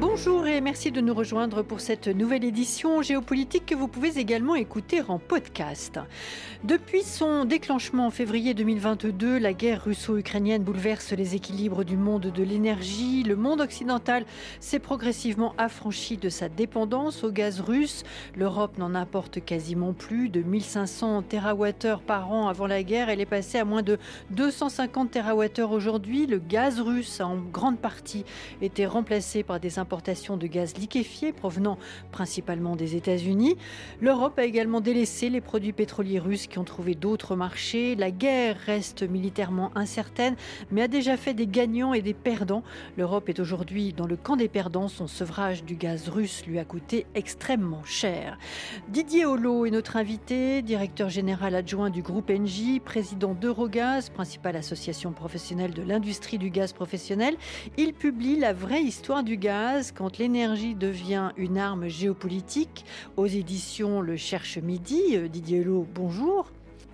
Bonjour et merci de nous rejoindre pour cette nouvelle édition géopolitique que vous pouvez également écouter en podcast. Depuis son déclenchement en février 2022, la guerre russo-ukrainienne bouleverse les équilibres du monde de l'énergie. Le monde occidental s'est progressivement affranchi de sa dépendance au gaz russe. L'Europe n'en importe quasiment plus de 1500 TWh par an avant la guerre. Elle est passée à moins de 250 TWh aujourd'hui. Le gaz russe a en grande partie été remplacé par des importations de gaz liquéfié provenant principalement des États-Unis. L'Europe a également délaissé les produits pétroliers russes qui ont trouvé d'autres marchés. La guerre reste militairement incertaine, mais a déjà fait des gagnants et des perdants. L'Europe est aujourd'hui dans le camp des perdants. Son sevrage du gaz russe lui a coûté extrêmement cher. Didier Holo est notre invité, directeur général adjoint du groupe Engie, président d'Eurogaz, principale association professionnelle de l'industrie du gaz professionnel. Il publie La vraie histoire du gaz quand l'énergie devient une arme géopolitique aux éditions Le Cherche Midi. Euh, Didier Hello, bonjour.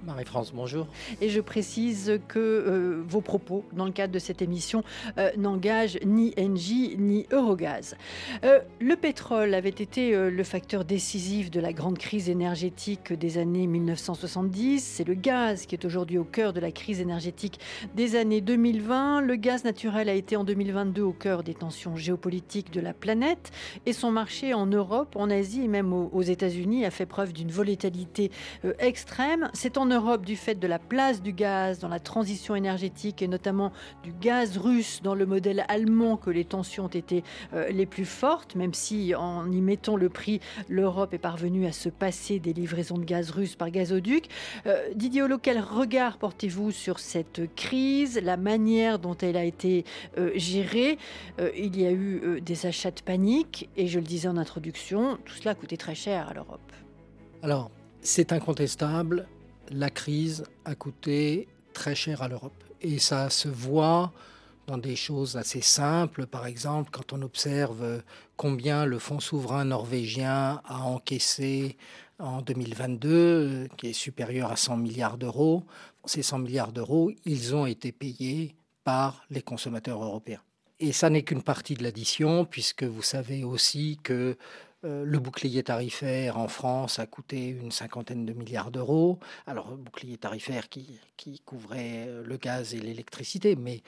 Marie-France, bonjour. Et je précise que euh, vos propos, dans le cadre de cette émission, euh, n'engagent ni Engie ni Eurogaz. Euh, le pétrole avait été le facteur décisif de la grande crise énergétique des années 1970. C'est le gaz qui est aujourd'hui au cœur de la crise énergétique des années 2020. Le gaz naturel a été en 2022 au cœur des tensions géopolitiques de la planète et son marché en Europe, en Asie et même aux, États-Unis a fait preuve d'une volatilité extrême. C'est en Europe du fait de la place du gaz dans la transition énergétique et notamment du gaz russe dans le modèle allemand que les tensions ont été euh, les plus fortes, même si en y mettant le prix, l'Europe est parvenue à se passer des livraisons de gaz russe par gazoduc. Euh, Didier Holo, quel regard portez-vous sur cette crise, la manière dont elle a été euh, gérée? Il y a eu des achats de panique et je le disais en introduction, tout cela a coûté très cher à l'Europe. Alors, c'est incontestable, la crise a coûté très cher à l'Europe. Et ça se voit dans des choses assez simples. Par exemple, quand on observe combien le fonds souverain norvégien a encaissé en 2022, qui est supérieur à 100 milliards d'euros, ces 100 milliards d'euros, ils ont été payés par les consommateurs européens. Et ça n'est qu'une partie de l'addition, puisque vous savez aussi que euh, le bouclier tarifaire en France a coûté une cinquantaine de milliards d'euros. Alors, bouclier tarifaire qui, couvrait euh, le gaz et l'électricité, mais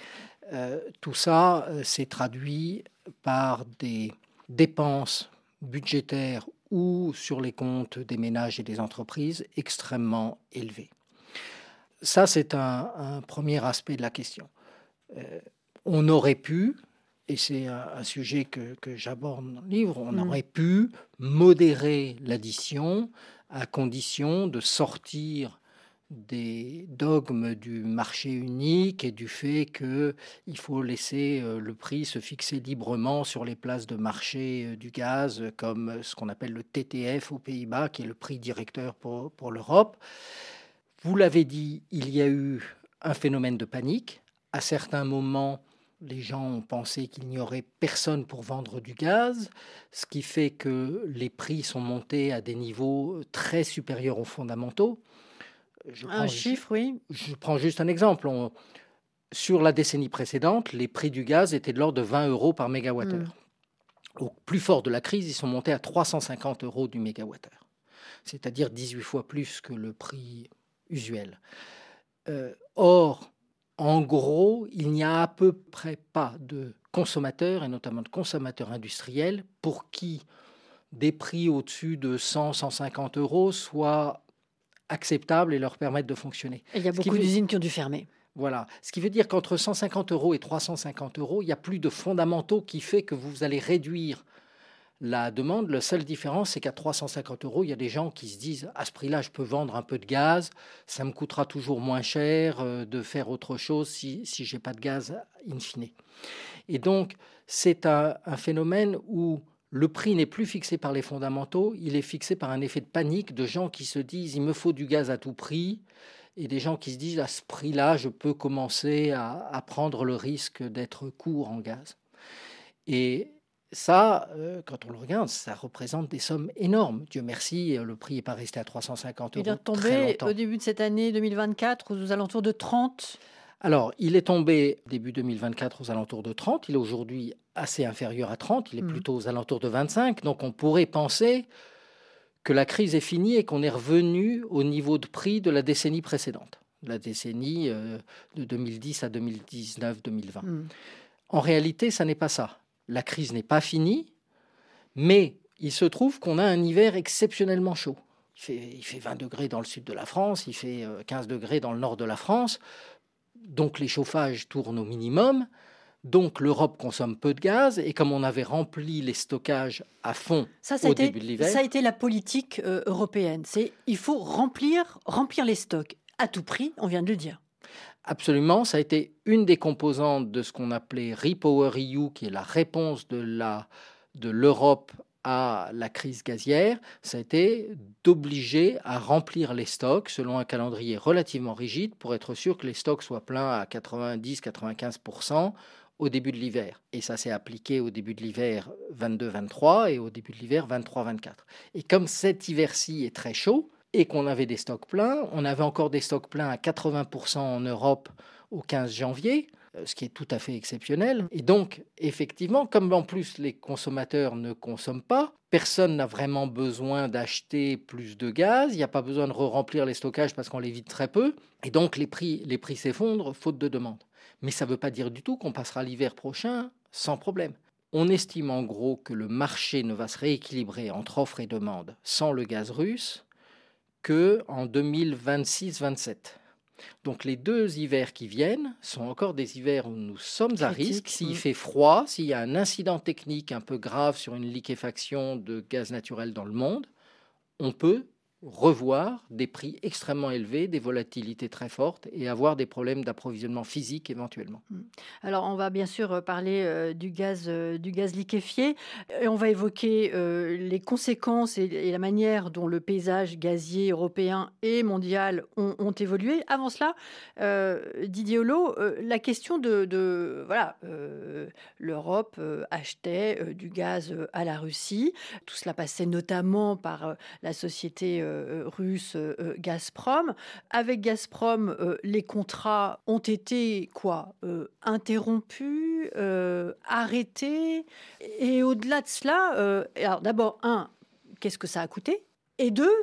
euh, tout ça s'est traduit par des dépenses budgétaires ou sur les comptes des ménages et des entreprises extrêmement élevées. Ça, c'est un, premier aspect de la question. on aurait pu, et c'est un, sujet que, j'aborde dans le livre, on mm. aurait pu modérer l'addition à condition de sortir des dogmes du marché unique et du fait qu'il faut laisser euh, le prix se fixer librement sur les places de marché euh, du gaz, comme ce qu'on appelle le TTF aux Pays-Bas, qui est le prix directeur pour, pour l'Europe. Vous l'avez dit, il y a eu un phénomène de panique. À certains moments, les gens ont pensé qu'il n'y aurait personne pour vendre du gaz, ce qui fait que les prix sont montés à des niveaux très supérieurs aux fondamentaux. un chiffre, oui. Je prends juste un exemple. sur la décennie précédente, les prix du gaz étaient de l'ordre de 20 euros par mégawattheure. Hmm. Au plus fort de la crise, ils sont montés à 350 euros du mégawattheure, c'est-à-dire 18 fois plus que le prix usuel. Euh, or, en gros, il n'y a à peu près pas de consommateurs, et notamment de consommateurs industriels, pour qui des prix au-dessus de 100, 150 euros soient acceptables et leur permettent de fonctionner. il y a beaucoup d'usines qui ont dû fermer. Voilà. Ce qui veut dire qu'entre 150 euros et 350 euros, il n'y a plus de fondamentaux qui fait que vous allez réduire la demande. La seule différence, c'est qu'à 350 euros, il y a des gens qui se disent à ce prix-là, je peux vendre un peu de gaz, ça me coûtera toujours moins cher euh, de faire autre chose si, si je n'ai pas de gaz in fine. Et donc, c'est un, phénomène où le prix n'est plus fixé par les fondamentaux, il est fixé par un effet de panique de gens qui se disent il me faut du gaz à tout prix et des gens qui se disent à ce prix-là, je peux commencer à, à prendre le risque d'être court en gaz. Et ça, euh, quand on le regarde, ça représente des sommes énormes. Dieu merci, euh, le prix n'est pas resté à 350 euros. Il est tombé au début de cette année 2024 aux alentours de 30. Alors, il est tombé début 2024 aux alentours de 30. Il est aujourd'hui assez inférieur à 30. Il est mmh. plutôt aux alentours de 25. Donc, on pourrait penser que la crise est finie et qu'on est revenu au niveau de prix de la décennie précédente, la décennie euh, de 2010 à 2019-2020. Hmm. En réalité, ça n'est pas ça. La crise n'est pas finie, mais il se trouve qu'on a un hiver exceptionnellement chaud. Il fait, il fait, 20 degrés dans le sud de la France, il fait 15 euh, degrés dans le nord de la France, donc les chauffages tournent au minimum. Donc l'Europe consomme peu de gaz et comme on avait rempli les stockages à fond au début de l'hiver, ça a été la politique euh, européenne. C'est il faut remplir remplir les stocks à tout prix. On vient de le dire. Absolument, ça a été une des composantes de ce qu'on appelait Repower EU, qui est la réponse de de l'Europe à la crise gazière, ça a été d'obliger à remplir les stocks selon un calendrier relativement rigide pour être sûr que les stocks soient pleins à 90-95% au début de l'hiver. Et ça s'est appliqué au début de l'hiver 22-23 et au début de l'hiver 23-24. Et comme cet hiver-ci est très chaud et qu'on avait des stocks pleins, on avait encore des stocks pleins à 80% en Europe au 15 janvier, euh, ce qui est tout à fait exceptionnel. Et donc, effectivement, comme en plus les consommateurs ne consomment pas, personne n'a vraiment besoin d'acheter plus de gaz, il n'y a pas besoin de re-remplir les stockages parce qu'on les vide très peu, et donc les prix, les prix s'effondrent faute de demande. Mais ça ne veut pas dire du tout qu'on passera l'hiver prochain sans problème. On estime en gros que le marché ne va se rééquilibrer entre offre et demande sans le gaz russe que en 2026-27. Donc les deux hivers qui viennent sont encore des hivers où nous sommes à risque. S'il fait froid, s'il y a un incident technique un peu grave sur une liquéfaction de gaz naturel dans le monde, on peut revoir des prix extrêmement élevés, des volatilités très fortes et avoir des problèmes d'approvisionnement physique éventuellement. Hmm. Alors on va bien sûr euh, parler euh, du, gaz, euh, du gaz liquéfié et on va évoquer les conséquences et, la manière dont le paysage gazier européen et mondial ont, évolué. Avant cela, Didier Holo, la question de, voilà, l'Europe achetait du gaz à la Russie. Tout cela passait notamment par la société russe euh, euh, Gazprom. Avec Gazprom, les contrats ont été quoi Interrompus, arrêtés. Et au-delà de cela, alors d'abord, un, qu'est-ce que ça a coûté? Et deux,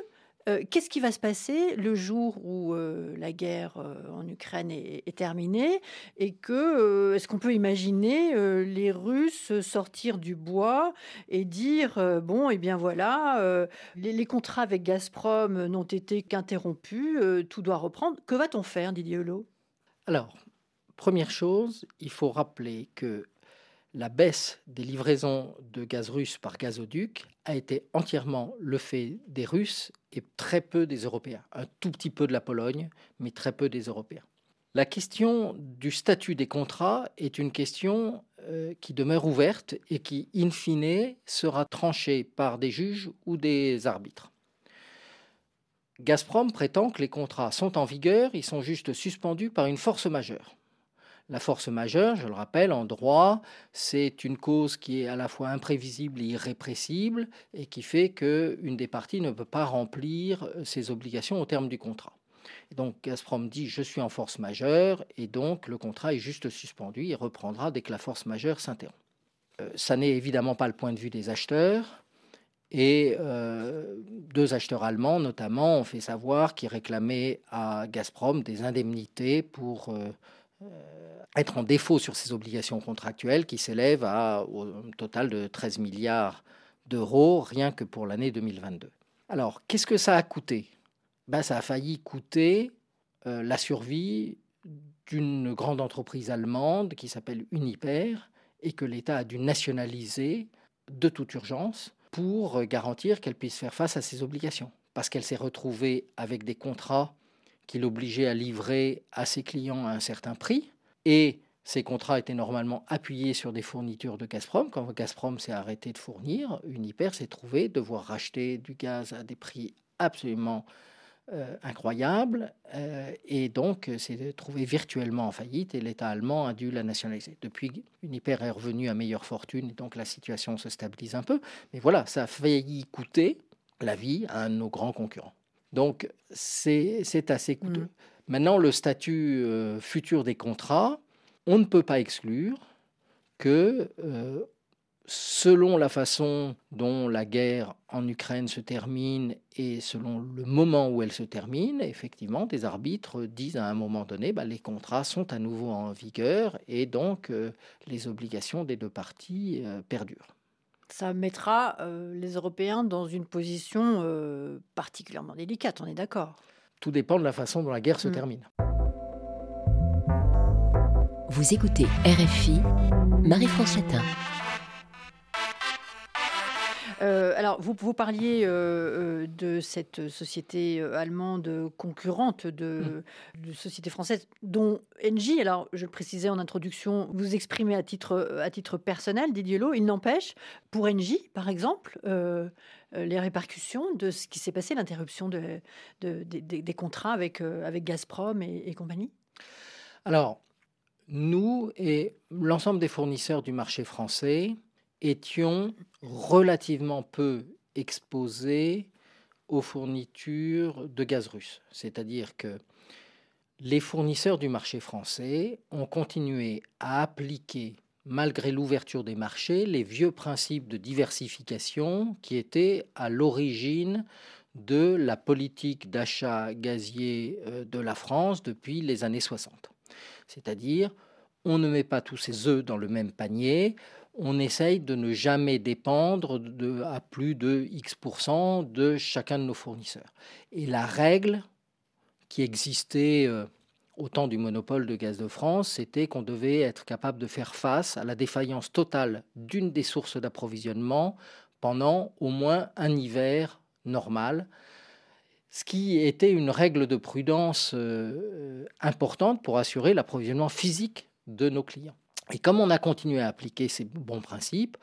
euh, qu'est-ce qui va se passer le jour où euh, la guerre euh, en Ukraine est, terminée et que est-ce qu'on peut imaginer les Russes sortir du bois et dire bon et eh bien voilà les, contrats avec Gazprom n'ont été qu'interrompus tout doit reprendre. Que va-t-on faire Didier Hulot? Alors première chose il faut rappeler que la baisse des livraisons de gaz russe par gazoduc a été entièrement le fait des Russes et très peu des Européens. Un tout petit peu de la Pologne, mais très peu des Européens. La question du statut des contrats est une question euh, qui demeure ouverte et qui, in fine, sera tranchée par des juges ou des arbitres. Gazprom prétend que les contrats sont en vigueur, ils sont juste suspendus par une force majeure. La force majeure, je le rappelle, en droit, c'est une cause qui est à la fois imprévisible et irrépressible et qui fait qu'une des parties ne peut pas remplir euh, ses obligations au terme du contrat. donc Gazprom dit je suis en force majeure et donc le contrat est juste suspendu, il reprendra dès que la force majeure s'interrompt. Euh, ça n'est évidemment pas le point de vue des acheteurs. Et euh, deux acheteurs allemands, notamment, ont fait savoir qu'ils réclamaient à Gazprom des indemnités pour être en défaut sur ses obligations contractuelles qui s'élèvent à au total de 13 milliards d'euros rien que pour l'année 2022. Alors, qu'est-ce que ça a coûté? Ben, Ça a failli coûter euh, la survie d'une grande entreprise allemande qui s'appelle Uniper et que l'État a dû nationaliser de toute urgence pour garantir qu'elle puisse faire face à ses obligations. Parce qu'elle s'est retrouvée avec des contrats qui l'obligeait à livrer à ses clients à un certain prix. Et ces contrats étaient normalement appuyés sur des fournitures de Gazprom. Quand Gazprom s'est arrêté de fournir, Uniper s'est trouvé devoir racheter du gaz à des prix absolument euh, incroyables euh, et donc s'est trouvé virtuellement en faillite et l'État allemand a dû la nationaliser. Depuis, Uniper est revenu à meilleure fortune et donc la situation se stabilise un peu. Mais voilà, ça a failli coûter la vie à nos grands concurrents. Donc c'est assez coûteux. Mmh. Maintenant, le statut euh, futur des contrats, on ne peut pas exclure que euh, selon la façon dont la guerre en Ukraine se termine et selon le moment où elle se termine, effectivement, des arbitres disent à un moment donné, bah, les contrats sont à nouveau en vigueur et donc euh, les obligations des deux parties perdurent. Ça mettra euh, les Européens dans une position particulièrement délicate, on est d'accord Tout dépend de la façon dont la guerre se mm. termine. Vous écoutez RFI, Marie-France Chatin. Euh, alors, vous, vous parliez euh, euh, de cette société allemande concurrente de, mmh. de société française, dont Engie, alors je le précisais en introduction, vous exprimez à titre, à titre personnel, Didier Lowe, il n'empêche, pour Engie, par exemple, les répercussions de ce qui s'est passé, l'interruption de, des contrats avec, avec Gazprom et, et compagnie Alors, nous et l'ensemble des fournisseurs du marché français, étions relativement peu exposés aux fournitures de gaz russe. C'est-à-dire que les fournisseurs du marché français ont continué à appliquer, malgré l'ouverture des marchés, les vieux principes de diversification qui étaient à l'origine de la politique d'achat gazier euh, de la France depuis les années 60. C'est-à-dire, on ne met pas tous ses œufs dans le même panier, on essaye de ne jamais dépendre à plus de X% de chacun de nos fournisseurs. Et la règle qui existait euh, au temps du monopole de gaz de France, c'était qu'on devait être capable de faire face à la défaillance totale d'une des sources d'approvisionnement pendant au moins un hiver normal, ce qui était une règle de prudence euh, importante pour assurer l'approvisionnement physique de nos clients. Et comme on a continué à appliquer ces bons principes,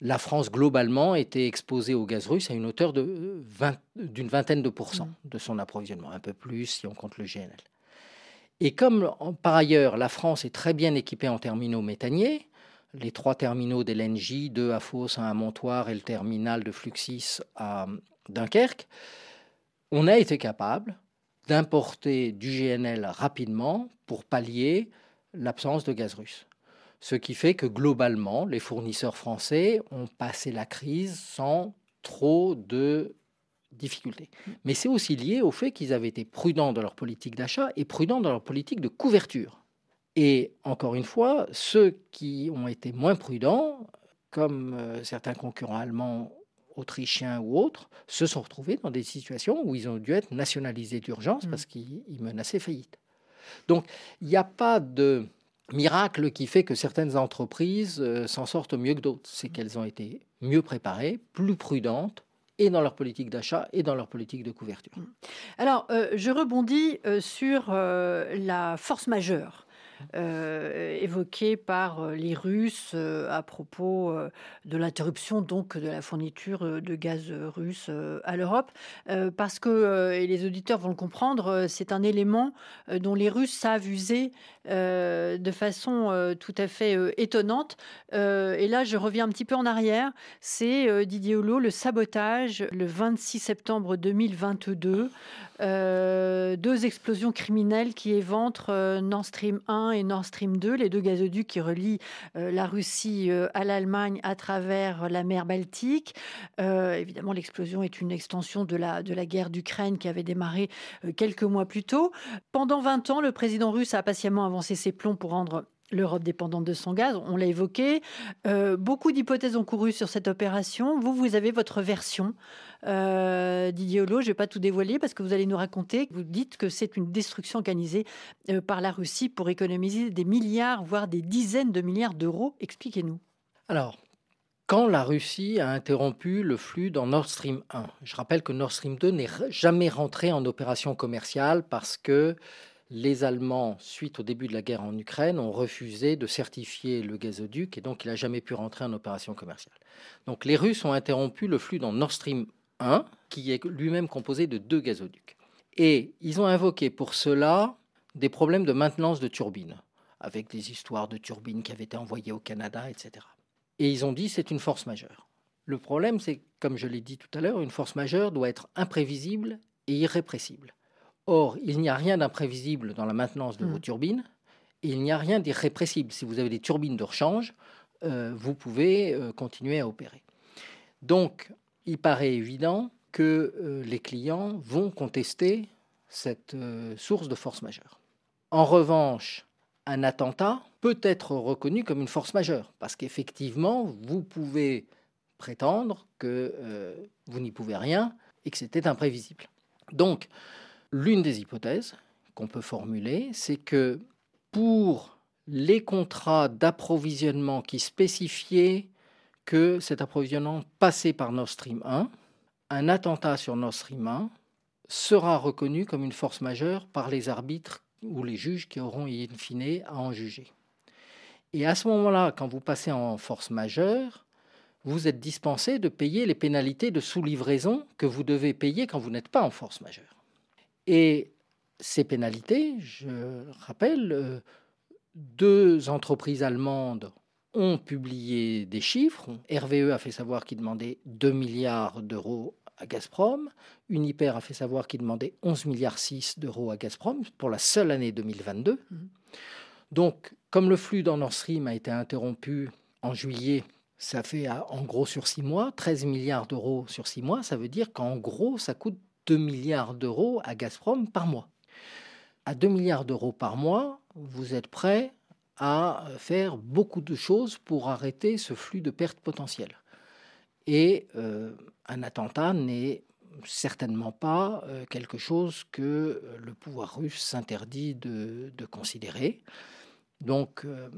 la France globalement était exposée au gaz russe à une hauteur d'une vingtaine de pourcents mmh. de son approvisionnement, un peu plus si on compte le GNL. Et comme par ailleurs la France est très bien équipée en terminaux méthaniers, les trois terminaux d'LNJ, deux à Fos, un à Montoire et le terminal de Fluxis à Dunkerque, on a été capable d'importer du GNL rapidement pour pallier l'absence de gaz russe. Ce qui fait que globalement, les fournisseurs français ont passé la crise sans trop de difficultés. Mais c'est aussi lié au fait qu'ils avaient été prudents dans leur politique d'achat et prudents dans leur politique de couverture. Et encore une fois, ceux qui ont été moins prudents, comme euh, certains concurrents allemands, autrichiens ou autres, se sont retrouvés dans des situations où ils ont dû être nationalisés d'urgence mmh. parce qu'ils menaçaient faillite. Donc il n'y a pas de miracle qui fait que certaines entreprises euh, s'en sortent mieux que d'autres. C'est qu'elles ont été mieux préparées, plus prudentes, et dans leur politique d'achat et dans leur politique de couverture. Alors, euh, je rebondis euh, sur la force majeure euh, évoqué par euh, les Russes euh, à propos de l'interruption donc de la fourniture de gaz russe à l'Europe, parce que et les auditeurs vont le comprendre, c'est un élément dont les Russes savent user de façon tout à fait étonnante. et là, je reviens un petit peu en arrière. C'est Didier Hulot, le sabotage le 26 septembre 2022 euh, deux explosions criminelles qui éventrent euh, Nord Stream 1 et Nord Stream 2, les deux gazoducs qui relient euh, la Russie à l'Allemagne à travers la mer Baltique. évidemment, l'explosion est une extension de la, de la guerre d'Ukraine qui avait démarré quelques mois plus tôt. Pendant 20 ans, le président russe a patiemment avancé ses plombs pour rendre l'Europe dépendante de son gaz, on l'a évoqué. Euh, beaucoup d'hypothèses ont couru sur cette opération. Vous, vous avez votre version. Euh, Didier Holo, je ne vais pas tout dévoiler parce que vous allez nous raconter, vous dites que c'est une destruction organisée euh, par la Russie pour économiser des milliards, voire des dizaines de milliards d'euros. Expliquez-nous. Alors, quand la Russie a interrompu le flux dans Nord Stream 1, je rappelle que Nord Stream 2 n'est jamais rentré en opération commerciale parce que les Allemands, suite au début de la guerre en Ukraine, ont refusé de certifier le gazoduc et donc il n'a jamais pu rentrer en opération commerciale. Donc les Russes ont interrompu le flux dans Nord Stream 1, qui est lui-même composé de deux gazoducs. Et ils ont invoqué pour cela des problèmes de maintenance de turbines, avec des histoires de turbines qui avaient été envoyées au Canada, etc. Et ils ont dit c'est une force majeure. Le problème, c'est, comme je l'ai dit tout à l'heure, une force majeure doit être imprévisible et irrépressible. Or, il n'y a rien d'imprévisible dans la maintenance de vos Mm. turbines, et il n'y a rien d'irrépressible. Si vous avez des turbines de rechange, euh, vous pouvez euh, continuer à opérer. Donc, il paraît évident que euh, les clients vont contester cette source de force majeure. En revanche, un attentat peut être reconnu comme une force majeure, parce qu'effectivement, vous pouvez prétendre que vous n'y pouvez rien et que c'était imprévisible. Donc, l'une des hypothèses qu'on peut formuler, c'est que pour les contrats d'approvisionnement qui spécifiaient que cet approvisionnement passait par Nord Stream 1, un attentat sur Nord Stream 1 sera reconnu comme une force majeure par les arbitres ou les juges qui auront in fine à en juger. Et à ce moment-là, quand vous passez en force majeure, vous êtes dispensé de payer les pénalités de sous-livraison que vous devez payer quand vous n'êtes pas en force majeure. Et ces pénalités, je rappelle, euh, deux entreprises allemandes ont publié des chiffres. RVE a fait savoir qu'il demandait 2 milliards d'euros à Gazprom. Uniper a fait savoir qu'il demandait 11 milliards 6 d'euros à Gazprom pour la seule année 2022. Mhm. Donc, comme le flux dans Nord Stream a été interrompu en juillet, ça fait en gros sur six mois 13 milliards d'euros sur six mois. Ça veut dire qu'en gros, ça coûte 2 milliards d'euros à Gazprom par mois. À 2 milliards d'euros par mois, vous êtes prêt à faire beaucoup de choses pour arrêter ce flux de pertes potentielles. Et euh, un attentat n'est certainement pas euh, quelque chose que le pouvoir russe s'interdit de, de considérer. Donc, euh,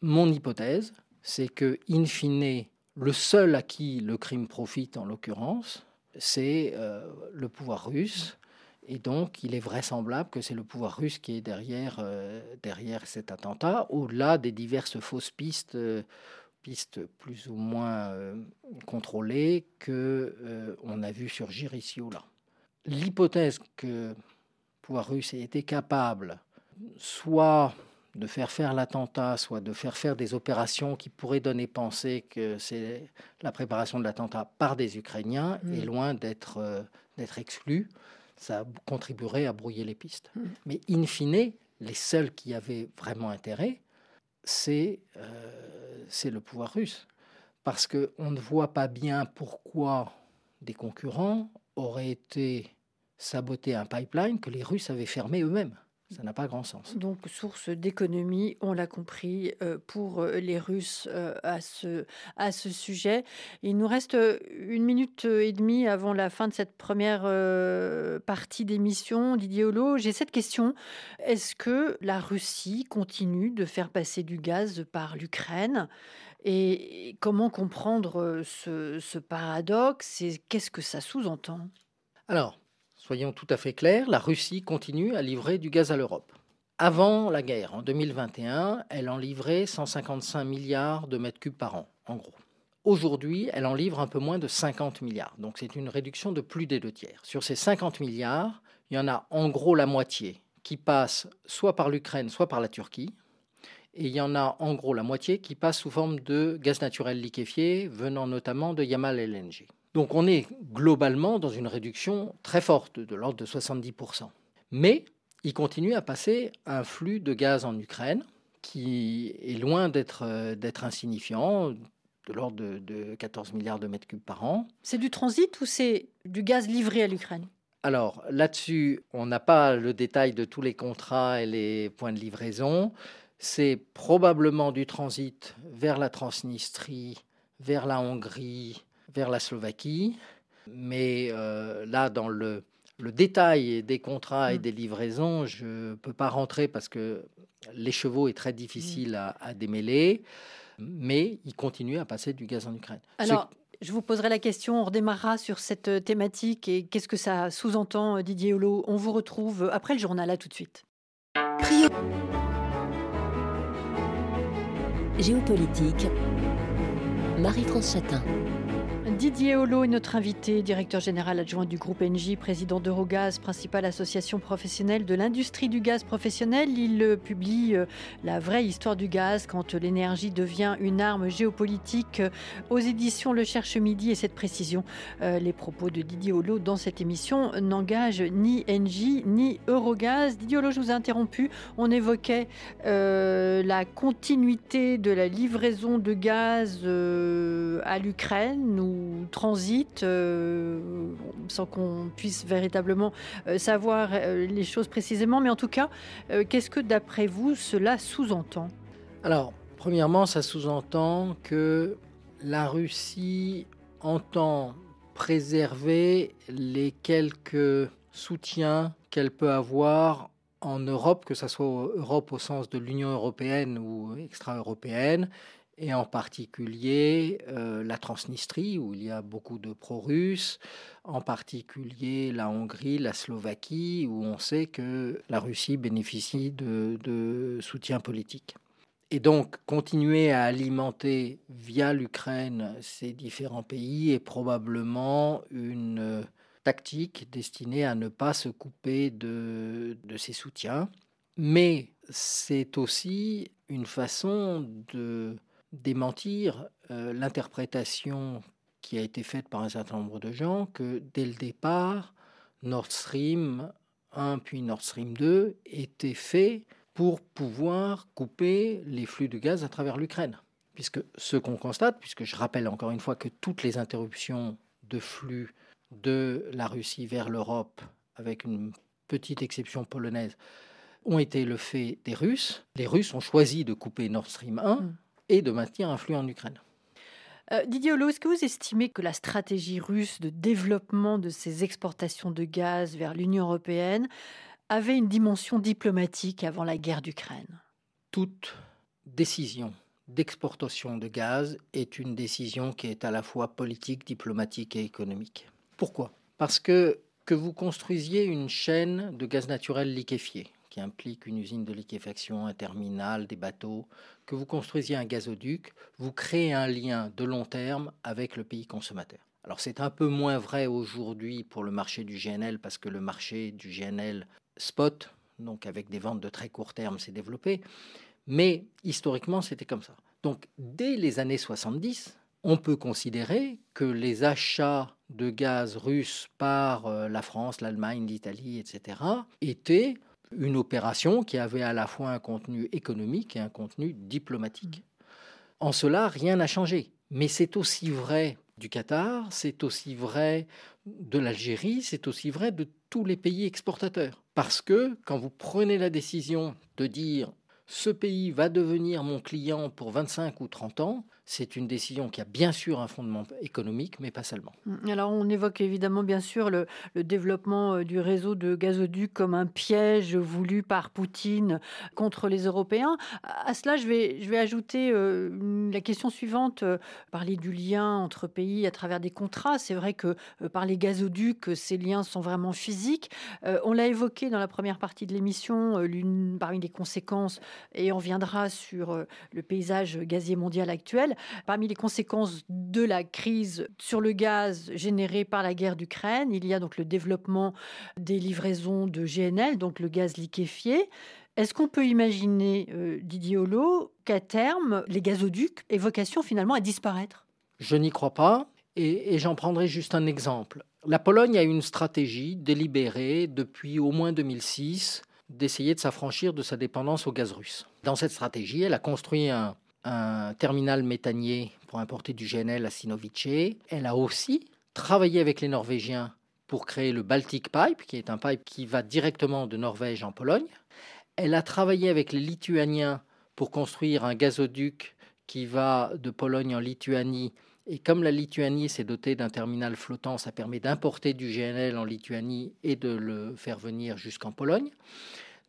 mon hypothèse, c'est que, in fine, le seul à qui le crime profite, en l'occurrence, c'est euh, le pouvoir russe. Et donc, il est vraisemblable que c'est le pouvoir russe qui est derrière, euh, derrière cet attentat, au-delà des diverses fausses pistes, euh, pistes plus ou moins contrôlées que on a vu surgir ici ou là. L'hypothèse que le pouvoir russe ait été capable soit de faire faire l'attentat, soit de faire faire des opérations qui pourraient donner penser que c'est la préparation de l'attentat par des Ukrainiens, Mm. est loin d'être euh, d'être exclue. Ça contribuerait à brouiller les pistes. Mm. Mais in fine, les seuls qui avaient vraiment intérêt, c'est euh, c'est le pouvoir russe. Parce qu'on ne voit pas bien pourquoi des concurrents auraient été saboter un pipeline que les Russes avaient fermé eux-mêmes. Ça n'a pas grand sens. Donc, source d'économie, on l'a compris, euh, pour euh, les Russes euh, à, ce, à ce sujet. Il nous reste une minute et demie avant la fin de cette première euh, partie d'émission. Didier Holo, j'ai cette question. Est-ce que la Russie continue de faire passer du gaz par l'Ukraine? Et comment comprendre ce, ce paradoxe? Et qu'est-ce que ça sous-entend? Alors, soyons tout à fait clairs, la Russie continue à livrer du gaz à l'Europe. Avant la guerre, en 2021, elle en livrait 155 milliards de mètres cubes par an, en gros. Aujourd'hui, elle en livre un peu moins de 50 milliards. Donc c'est une réduction de plus des deux tiers. Sur ces 50 milliards, il y en a en gros la moitié qui passe soit par l'Ukraine, soit par la Turquie. Et il y en a en gros la moitié qui passe sous forme de gaz naturel liquéfié, venant notamment de Yamal LNG. Donc on est globalement dans une réduction très forte, de l'ordre de 70%. Mais il continue à passer un flux de gaz en Ukraine qui est loin d'être euh, insignifiant, de l'ordre de, de 14 milliards de mètres cubes par an. C'est du transit ou c'est du gaz livré à l'Ukraine? Alors là-dessus, on n'a pas le détail de tous les contrats et les points de livraison. C'est probablement du transit vers la Transnistrie, vers la Hongrie, vers la Slovaquie. Mais euh, là, dans le, le détail des contrats et Mm. des livraisons, je ne peux pas rentrer parce que l'écheveau est très difficile à, à démêler. Mais il continue à passer du gaz en Ukraine. Ce- Alors, je vous poserai la question, on redémarrera sur cette euh, thématique et qu'est-ce que ça sous-entend, euh, Didier Holo. On vous retrouve après le journal, à tout de suite. Prio- Géopolitique. Marie-France Chatin. Didier Holo est notre invité, directeur général adjoint du groupe Engie, président d'Eurogaz, principale association professionnelle de l'industrie du gaz professionnel. Il euh, publie euh, La vraie histoire du gaz quand l'énergie devient une arme géopolitique euh, aux éditions Le Cherche Midi. Et cette précision, les propos de Didier Holo dans cette émission n'engagent ni Engie ni Eurogaz. Didier Holo, je vous ai interrompu. On évoquait la continuité de la livraison de gaz à l'Ukraine transit euh, sans qu'on puisse véritablement euh, savoir euh, les choses précisément. Mais en tout cas, qu'est-ce que d'après vous cela sous-entend? Alors, premièrement, ça sous-entend que la Russie entend préserver les quelques soutiens qu'elle peut avoir en Europe, que ce soit Europe au sens de l'Union européenne ou extra-européenne, et en particulier euh, la Transnistrie, où il y a beaucoup de pro-russes, en particulier la Hongrie, la Slovaquie, où on sait que la Russie bénéficie de, de soutien politique. Et donc, continuer à alimenter via l'Ukraine ces différents pays est probablement une tactique destinée à ne pas se couper de, de ces soutiens. Mais c'est aussi une façon de démentir euh, l'interprétation qui a été faite par un certain nombre de gens que dès le départ, Nord Stream 1 puis Nord Stream 2 étaient faits pour pouvoir couper les flux de gaz à travers l'Ukraine. Puisque ce qu'on constate, puisque je rappelle encore une fois que toutes les interruptions de flux de la Russie vers l'Europe, avec une petite exception polonaise, ont été le fait des Russes. Les Russes ont choisi de couper Nord Stream 1 et de maintenir un flux en Ukraine. Euh, Didier Holo, est-ce que vous estimez que la stratégie russe de développement de ses exportations de gaz vers l'Union européenne avait une dimension diplomatique avant la guerre d'Ukraine? Toute décision d'exportation de gaz est une décision qui est à la fois politique, diplomatique et économique. Pourquoi? Parce que que vous construisiez une chaîne de gaz naturel liquéfié, qui implique une usine de liquéfaction, un terminal, des bateaux, que vous construisiez un gazoduc, vous créez un lien de long terme avec le pays consommateur. Alors c'est un peu moins vrai aujourd'hui pour le marché du GNL parce que le marché du GNL spot, donc avec des ventes de très court terme, s'est développé. Mais historiquement, c'était comme ça. Donc dès les années 70, on peut considérer que les achats de gaz russe par euh, la France, l'Allemagne, l'Italie, etc., étaient une opération qui avait à la fois un contenu économique et un contenu diplomatique. En cela, rien n'a changé. Mais c'est aussi vrai du Qatar, c'est aussi vrai de l'Algérie, c'est aussi vrai de tous les pays exportateurs. Parce que quand vous prenez la décision de dire ce pays va devenir mon client pour 25 ou 30 ans, c'est une décision qui a bien sûr un fondement économique, mais pas seulement. Mmh, alors on évoque évidemment bien sûr le, développement euh, du réseau de gazoducs comme un piège voulu par Poutine contre les Européens. À cela, je vais, je vais ajouter euh, la question suivante. Euh, parler du lien entre pays à travers des contrats. C'est vrai que par les gazoducs, ces liens sont vraiment physiques. on l'a évoqué dans la première partie de l'émission, l'une parmi les conséquences, et on viendra sur le paysage gazier mondial actuel Parmi les conséquences de la crise sur le gaz générée par la guerre d'Ukraine, il y a donc le développement des livraisons de GNL, donc le gaz liquéfié. Est-ce qu'on peut imaginer, euh, Didier Holo, qu'à terme, les gazoducs aient vocation finalement à disparaître? Je n'y crois pas. Et, et j'en prendrai juste un exemple. La Pologne a une stratégie délibérée depuis au moins 2006 d'essayer de s'affranchir de sa dépendance au gaz russe. Dans cette stratégie, elle a construit un, un terminal méthanier pour importer du GNL à Sinovice. Elle a aussi travaillé avec les Norvégiens pour créer le Baltic Pipe, qui est un pipe qui va directement de Norvège en Pologne. Elle a travaillé avec les Lituaniens pour construire un gazoduc qui va de Pologne en Lituanie. Et comme la Lituanie s'est dotée d'un terminal flottant, ça permet d'importer du GNL en Lituanie et de le faire venir jusqu'en Pologne.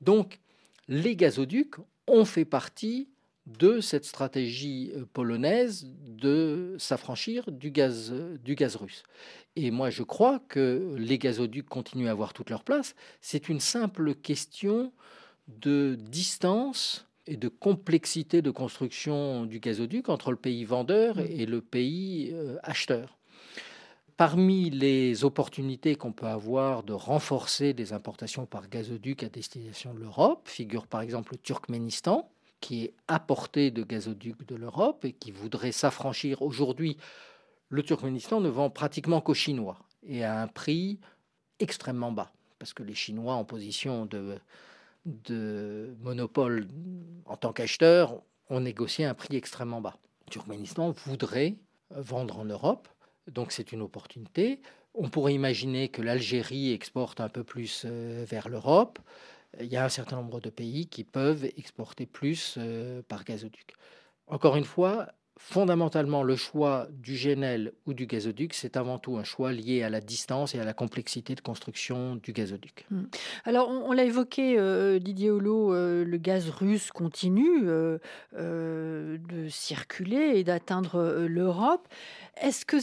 Donc, les gazoducs ont fait partie de cette stratégie euh, polonaise de s'affranchir du gaz, du gaz russe. Et moi, je crois que les gazoducs continuent à avoir toute leur place. C'est une simple question de distance et de complexité de construction du gazoduc entre le pays vendeur et le pays euh, acheteur. parmi les opportunités qu'on peut avoir de renforcer des importations par gazoduc à destination de l'Europe figure par exemple le Turkménistan, qui est apporté de gazoducs de l'Europe et qui voudrait s'affranchir. Aujourd'hui, le Turkménistan ne vend pratiquement qu'aux Chinois et à un prix extrêmement bas, parce que les Chinois en position de, de monopole en tant qu'acheteurs ont négocié un prix extrêmement bas. Le Turkménistan voudrait vendre en Europe, donc c'est une opportunité. On pourrait imaginer que l'Algérie exporte un peu plus euh, vers l'Europe. Il y a un certain nombre de pays qui peuvent exporter plus euh, par gazoduc. Encore une fois, fondamentalement, le choix du GNL ou du gazoduc, c'est avant tout un choix lié à la distance et à la complexité de construction du gazoduc. Hmm. Alors, on, l'a évoqué, euh, Didier Holo, le gaz russe continue de circuler et d'atteindre l'Europe. Est-ce que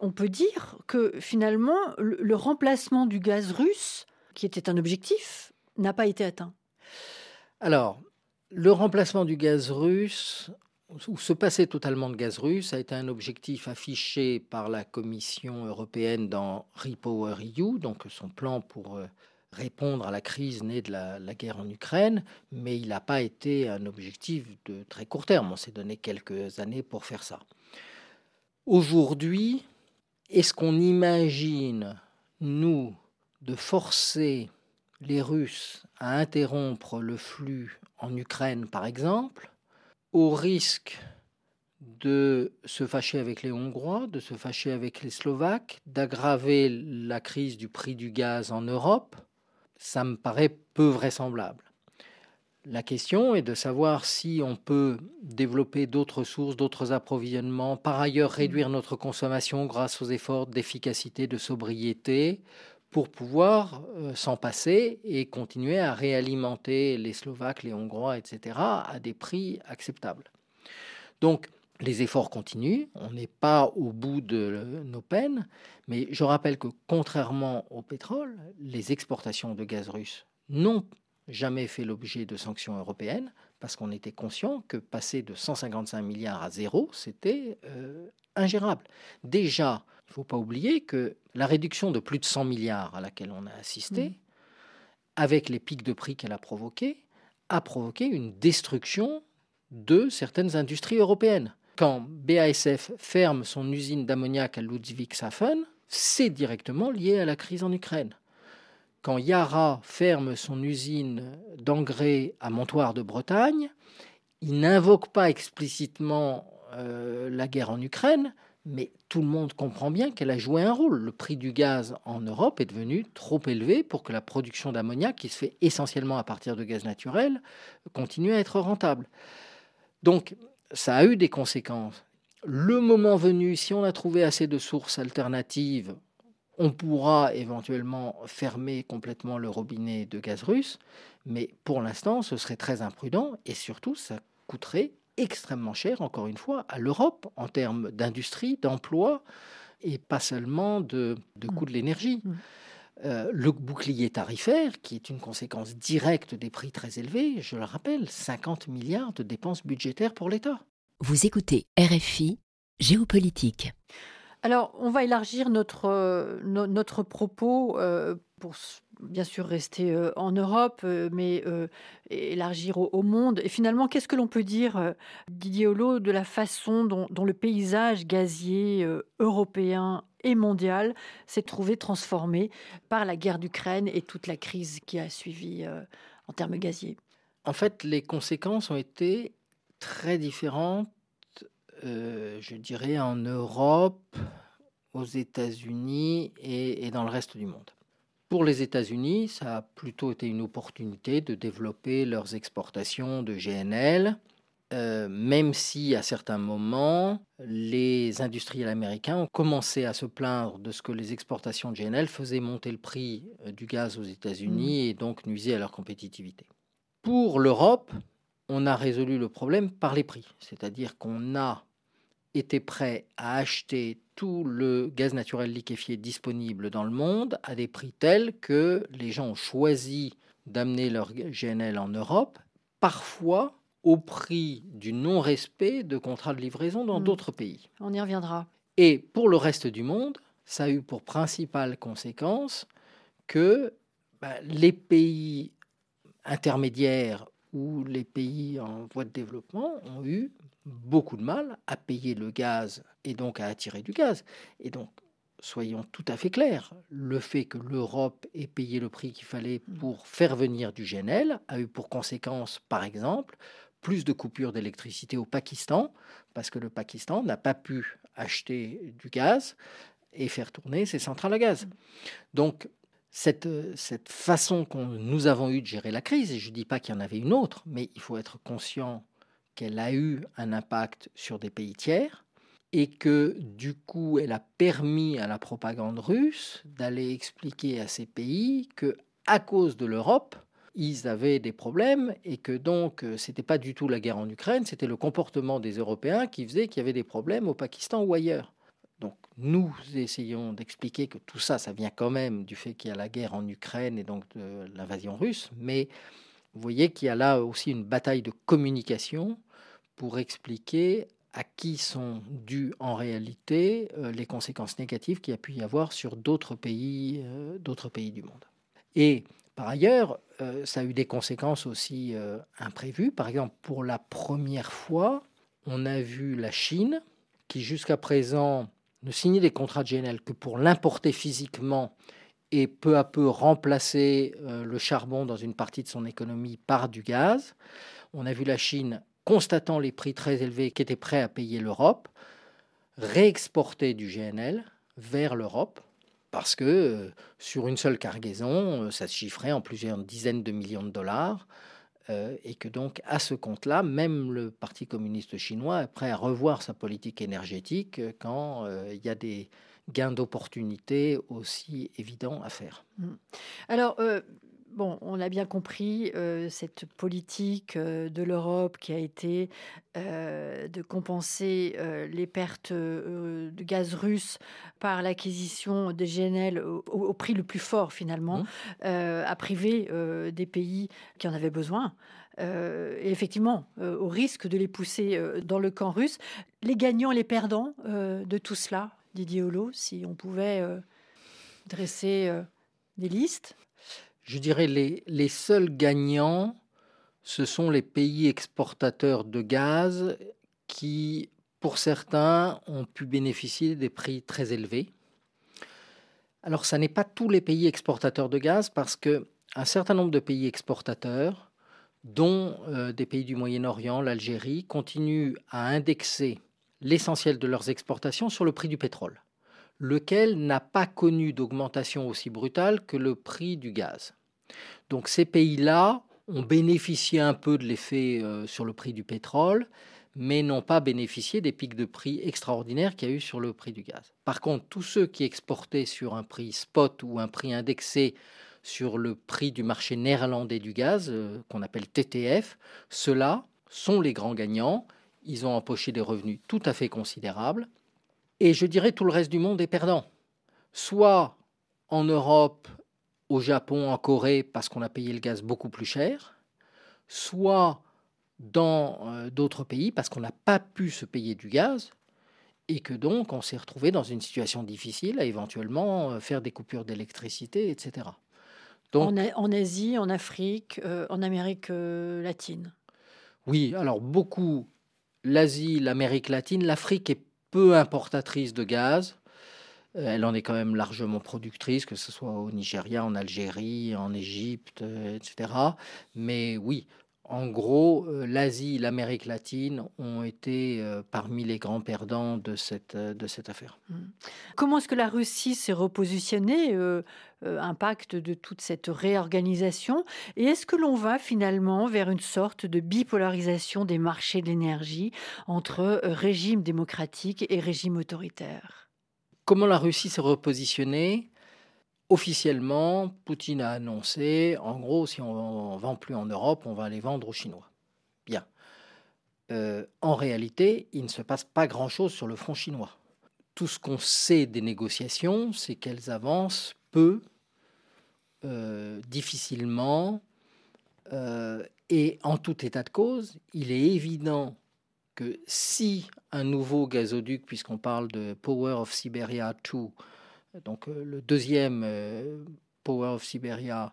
on peut dire que finalement, le, remplacement du gaz russe, qui était un objectif, n'a pas été atteint. Alors, le remplacement du gaz russe, ou se passer totalement de gaz russe, a été un objectif affiché par la Commission européenne dans Repower EU, donc son plan pour euh, répondre à la crise née de la, la guerre en Ukraine, mais il n'a pas été un objectif de très court terme. On s'est donné quelques années pour faire ça. Aujourd'hui, est-ce qu'on imagine, nous, de forcer les Russes à interrompre le flux en Ukraine, par exemple, au risque de se fâcher avec les Hongrois, de se fâcher avec les Slovaques, d'aggraver la crise du prix du gaz en Europe, ça me paraît peu vraisemblable. La question est de savoir si on peut développer d'autres sources, d'autres approvisionnements, par ailleurs réduire notre consommation grâce aux efforts d'efficacité, de sobriété, pour pouvoir euh, s'en passer et continuer à réalimenter les Slovaques, les Hongrois, etc., à des prix acceptables. Donc, les efforts continuent, on n'est pas au bout de nos peines, mais je rappelle que contrairement au pétrole, les exportations de gaz russe n'ont jamais fait l'objet de sanctions européennes, parce qu'on était conscient que passer de 155 milliards à zéro, c'était euh, ingérable. Déjà, il ne faut pas oublier que la réduction de plus de 100 milliards à laquelle on a assisté, mmh. avec les pics de prix qu'elle a provoqués, a provoqué une destruction de certaines industries européennes. Quand BASF ferme son usine d'ammoniac à Ludwigshafen, c'est directement lié à la crise en Ukraine quand Yara ferme son usine d'engrais à Montoire de Bretagne, il n'invoque pas explicitement euh, la guerre en Ukraine, mais tout le monde comprend bien qu'elle a joué un rôle. Le prix du gaz en Europe est devenu trop élevé pour que la production d'ammoniac, qui se fait essentiellement à partir de gaz naturel, continue à être rentable. Donc, ça a eu des conséquences. Le moment venu, si on a trouvé assez de sources alternatives, on pourra éventuellement fermer complètement le robinet de gaz russe, mais pour l'instant, ce serait très imprudent et surtout, ça coûterait extrêmement cher, encore une fois, à l'Europe en termes d'industrie, d'emploi et pas seulement de, de coût de l'énergie. Mmh. Euh, le bouclier tarifaire, qui est une conséquence directe des prix très élevés, je le rappelle, 50 milliards de dépenses budgétaires pour l'État. Vous écoutez RFI, Géopolitique. Alors, on va élargir notre, euh, notre propos euh, pour bien sûr rester en Europe, mais élargir au, monde. Et finalement, qu'est-ce que l'on peut dire, Didier Holo, de la façon dont, le paysage gazier européen et mondial s'est trouvé transformé par la guerre d'Ukraine et toute la crise qui a suivi en termes gaziers? En fait, les conséquences ont été très différentes je dirais, en Europe, aux États-Unis et, dans le reste du monde. Pour les États-Unis, ça a plutôt été une opportunité de développer leurs exportations de GNL, euh, même si à certains moments, les industriels américains ont commencé à se plaindre de ce que les exportations de GNL faisaient monter le prix euh, du gaz aux États-Unis mmh. et donc nuisaient à leur compétitivité. Pour l'Europe, on a résolu le problème par les prix, c'est-à-dire qu'on a était prêt à acheter tout le gaz naturel liquéfié disponible dans le monde à des prix tels que les gens ont choisi d'amener leur GNL en Europe, parfois au prix du non-respect de contrats de livraison dans hmm. d'autres pays. On y reviendra. Et pour le reste du monde, ça a eu pour principale conséquence que bah, les pays intermédiaires ou les pays en voie de développement ont eu beaucoup de mal à payer le gaz et donc à attirer du gaz. Et donc, soyons tout à fait clairs, le fait que l'Europe ait payé le prix qu'il fallait mmh. pour faire venir du GNL a eu pour conséquence, par exemple, plus de coupures d'électricité au Pakistan, parce que le Pakistan n'a pas pu acheter du gaz et faire tourner ses centrales à gaz. Mmh. Donc, cette, cette façon que nous avons eu de gérer la crise, et je ne dis pas qu'il y en avait une autre, mais il faut être conscient qu'elle a eu un impact sur des pays tiers, et que du coup, elle a permis à la propagande russe d'aller expliquer à ces pays que, à cause de l'Europe, ils avaient des problèmes et que donc euh, c'était pas du tout la guerre en Ukraine, c'était le comportement des Européens qui faisait qu'il y avait des problèmes au Pakistan ou ailleurs. Donc nous essayons d'expliquer que tout ça, ça vient quand même du fait qu'il y a la guerre en Ukraine et donc de l'invasion russe, mais vous voyez qu'il y a là aussi une bataille de communication pour expliquer à qui sont dues en réalité euh, les conséquences négatives qu'il y a pu y avoir sur d'autres pays, euh, d'autres pays du monde. Et par ailleurs, euh, ça a eu des conséquences aussi imprévues. Par exemple, pour la première fois, on a vu la Chine, qui jusqu'à présent ne signait des contrats de GNL que pour l'importer physiquement et peu à peu remplacer le charbon dans une partie de son économie par du gaz. On a vu la Chine constatant les prix très élevés qu'était prêt à payer l'Europe, réexporter du GNL vers l'Europe, parce que euh, sur une seule cargaison, euh, ça se chiffrait en plusieurs dizaines de millions de dollars, euh, et que donc à ce compte-là, même le Parti communiste chinois est prêt à revoir sa politique énergétique quand il y a des gains d'opportunités aussi évidents à faire. Mmh. Alors, Bon, on a bien compris euh, cette politique euh, de l'Europe qui a été euh, de compenser les pertes de gaz russe par l'acquisition de GNL au, prix le plus fort finalement, mmh. à priver des pays qui en avaient besoin. et effectivement, au risque de les pousser dans le camp russe. Les gagnants et les perdants de tout cela, Didier Holo, si on pouvait dresser des listes je dirais les, les seuls gagnants, ce sont les pays exportateurs de gaz qui, pour certains, ont pu bénéficier des prix très élevés. Alors, ça n'est pas tous les pays exportateurs de gaz parce que un certain nombre de pays exportateurs, dont euh, des pays du Moyen-Orient, l'Algérie, continuent à indexer l'essentiel de leurs exportations sur le prix du pétrole lequel n'a pas connu d'augmentation aussi brutale que le prix du gaz. Donc ces pays-là ont bénéficié un peu de l'effet euh, sur le prix du pétrole, mais n'ont pas bénéficié des pics de prix extraordinaires qu'il y a eu sur le prix du gaz. Par contre, tous ceux qui exportaient sur un prix spot ou un prix indexé sur le prix du marché néerlandais du gaz, euh, qu'on appelle TTF, ceux-là sont les grands gagnants. Ils ont empoché des revenus tout à fait considérables et je dirais tout le reste du monde est perdant. Soit en Europe, au Japon, en Corée, parce qu'on a payé le gaz beaucoup plus cher, soit dans euh, d'autres pays, parce qu'on n'a pas pu se payer du gaz, et que donc on s'est retrouvé dans une situation difficile à éventuellement euh, faire des coupures d'électricité, etc. Donc, en, Asie, en Afrique, euh, en Amérique latine? Oui, alors beaucoup, l'Asie, l'Amérique latine, l'Afrique est peu importatrice de gaz. Euh, elle en est quand même largement productrice, que ce soit au Nigeria, en Algérie, en Égypte, euh, etc. Mais oui, en gros, euh, l'Asie, l'Amérique latine ont été parmi les grands perdants de cette, de cette affaire. Mmh. Comment est-ce que la Russie s'est repositionnée Impact de toute cette réorganisation? Et est-ce que l'on va finalement vers une sorte de bipolarisation des marchés de l'énergie entre régime démocratique et régime autoritaire Comment la Russie s'est repositionnée? Officiellement, Poutine a annoncé, en gros, si on ne vend plus en Europe, on va les vendre aux Chinois. Bien. Euh, en réalité, il ne se passe pas grand-chose sur le front chinois. Tout ce qu'on sait des négociations, c'est qu'elles avancent peu, euh, difficilement, euh, et en tout état de cause, il est évident que si un nouveau gazoduc, puisqu'on parle de Power of Siberia 2, donc le deuxième Power of Siberia,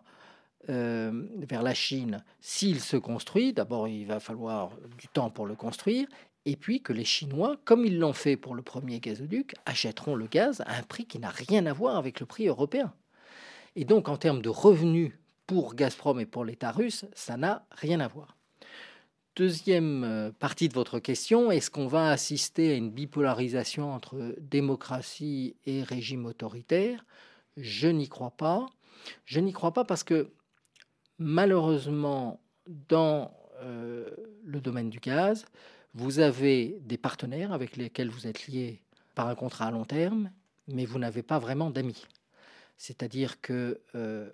vers la Chine, s'il se construit, d'abord il va falloir du temps pour le construire, et puis que les Chinois, comme ils l'ont fait pour le premier gazoduc, achèteront le gaz à un prix qui n'a rien à voir avec le prix européen. Et donc en termes de revenus pour Gazprom et pour l'État russe, ça n'a rien à voir. Deuxième euh, partie de votre question, est-ce qu'on va assister à une bipolarisation entre démocratie et régime autoritaire? Je n'y crois pas. Je n'y crois pas parce que malheureusement, dans euh, le domaine du gaz, vous avez des partenaires avec lesquels vous êtes liés par un contrat à long terme, mais vous n'avez pas vraiment d'amis. C'est-à-dire que euh,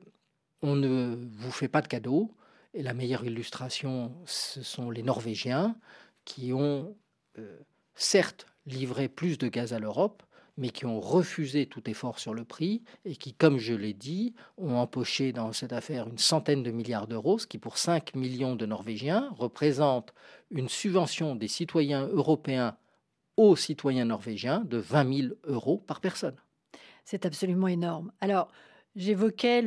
on ne vous fait pas de cadeaux. Et la meilleure illustration, ce sont les Norvégiens qui ont euh, certes livré plus de gaz à l'Europe, mais qui ont refusé tout effort sur le prix et qui, comme je l'ai dit, ont empoché dans cette affaire une centaine de milliards d'euros, ce qui pour 5 millions de Norvégiens représente une subvention des citoyens européens aux citoyens norvégiens de 20 000 euros par personne. C'est absolument énorme. Alors, j'évoquais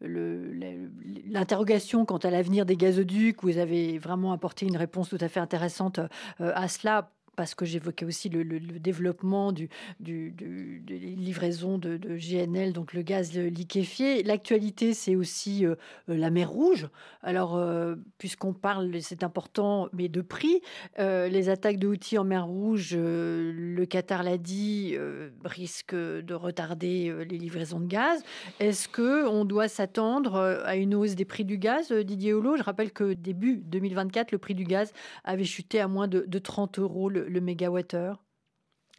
l'interrogation quant à l'avenir des gazoducs. Vous avez vraiment apporté une réponse tout à fait intéressante euh, à cela parce que j'évoquais aussi le, développement du, du, des livraisons de, GNL, donc le gaz liquéfié. L'actualité, c'est aussi euh, la mer Rouge. Alors, euh, puisqu'on parle, c'est important, mais de prix, euh, les attaques de outils en mer Rouge, le Qatar l'a dit, risquent de retarder les livraisons de gaz. Est-ce que on doit s'attendre à une hausse des prix du gaz, Didier Holo Je rappelle que début 2024, le prix du gaz avait chuté à moins de, de 30 euros le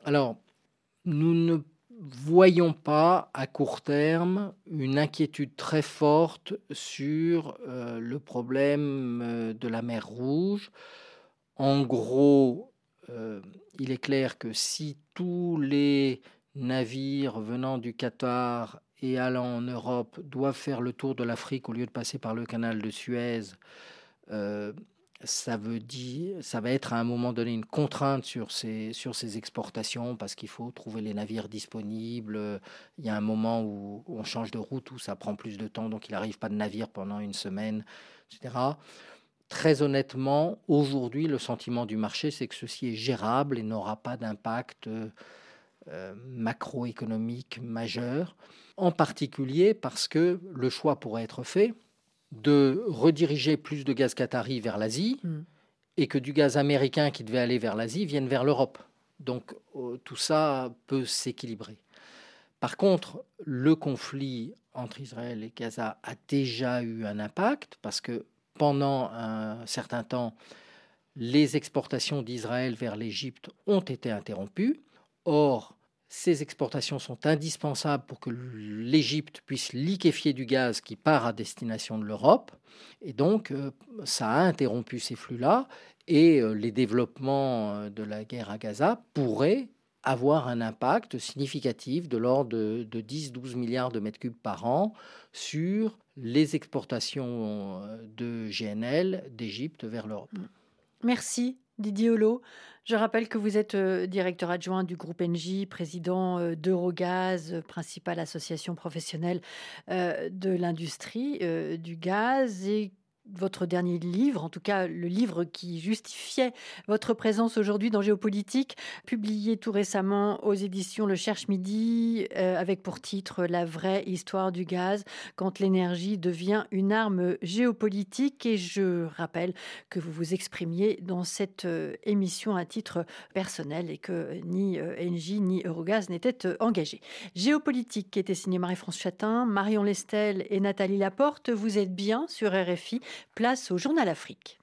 Alors, nous ne voyons pas à court terme une inquiétude très forte sur euh, le problème euh, de la mer Rouge. En gros, euh, il est clair que si tous les navires venant du Qatar et allant en Europe doivent faire le tour de l'Afrique au lieu de passer par le canal de Suez, ça veut dire, ça va être à un moment donné une contrainte sur ces, sur ces exportations parce qu'il faut trouver les navires disponibles. Il y a un moment où, on change de route où ça prend plus de temps, donc il n'arrive pas de navire pendant une semaine, etc. Très honnêtement, aujourd'hui, le sentiment du marché, c'est que ceci est gérable et n'aura pas d'impact euh, macroéconomique majeur, en particulier parce que le choix pourrait être fait de rediriger plus de gaz qatari vers l'Asie hmm. et que du gaz américain qui devait aller vers l'Asie vienne vers l'Europe. Donc euh, tout ça peut s'équilibrer. Par contre, le conflit entre Israël et Gaza a déjà eu un impact parce que pendant un certain temps, les exportations d'Israël vers l'Égypte ont été interrompues. Or, ces exportations sont indispensables pour que l'Égypte puisse liquéfier du gaz qui part à destination de l'Europe. Et donc, euh, ça a interrompu ces flux-là. Et euh, les développements euh, de la guerre à Gaza pourraient avoir un impact significatif de l'ordre de, 10-12 milliards de mètres cubes par an sur les exportations de GNL d'Égypte vers l'Europe. Merci Didier Holo. Je rappelle que vous êtes euh, directeur adjoint du groupe NJ, président euh, d'Eurogaz, euh, principale association professionnelle de l'industrie du gaz, et votre dernier livre, en tout cas le livre qui justifiait votre présence aujourd'hui dans Géopolitique, publié tout récemment aux éditions Le Cherche Midi, euh, avec pour titre La vraie histoire du gaz, quand l'énergie devient une arme géopolitique. Et je rappelle que vous vous exprimiez dans cette euh, émission à titre personnel et que ni euh, ni Eurogaz n'étaient engagés. Géopolitique qui était signé Marie-France Chatin, Marion Lestel et Nathalie Laporte, vous êtes bien sur RFI Place au Journal Afrique.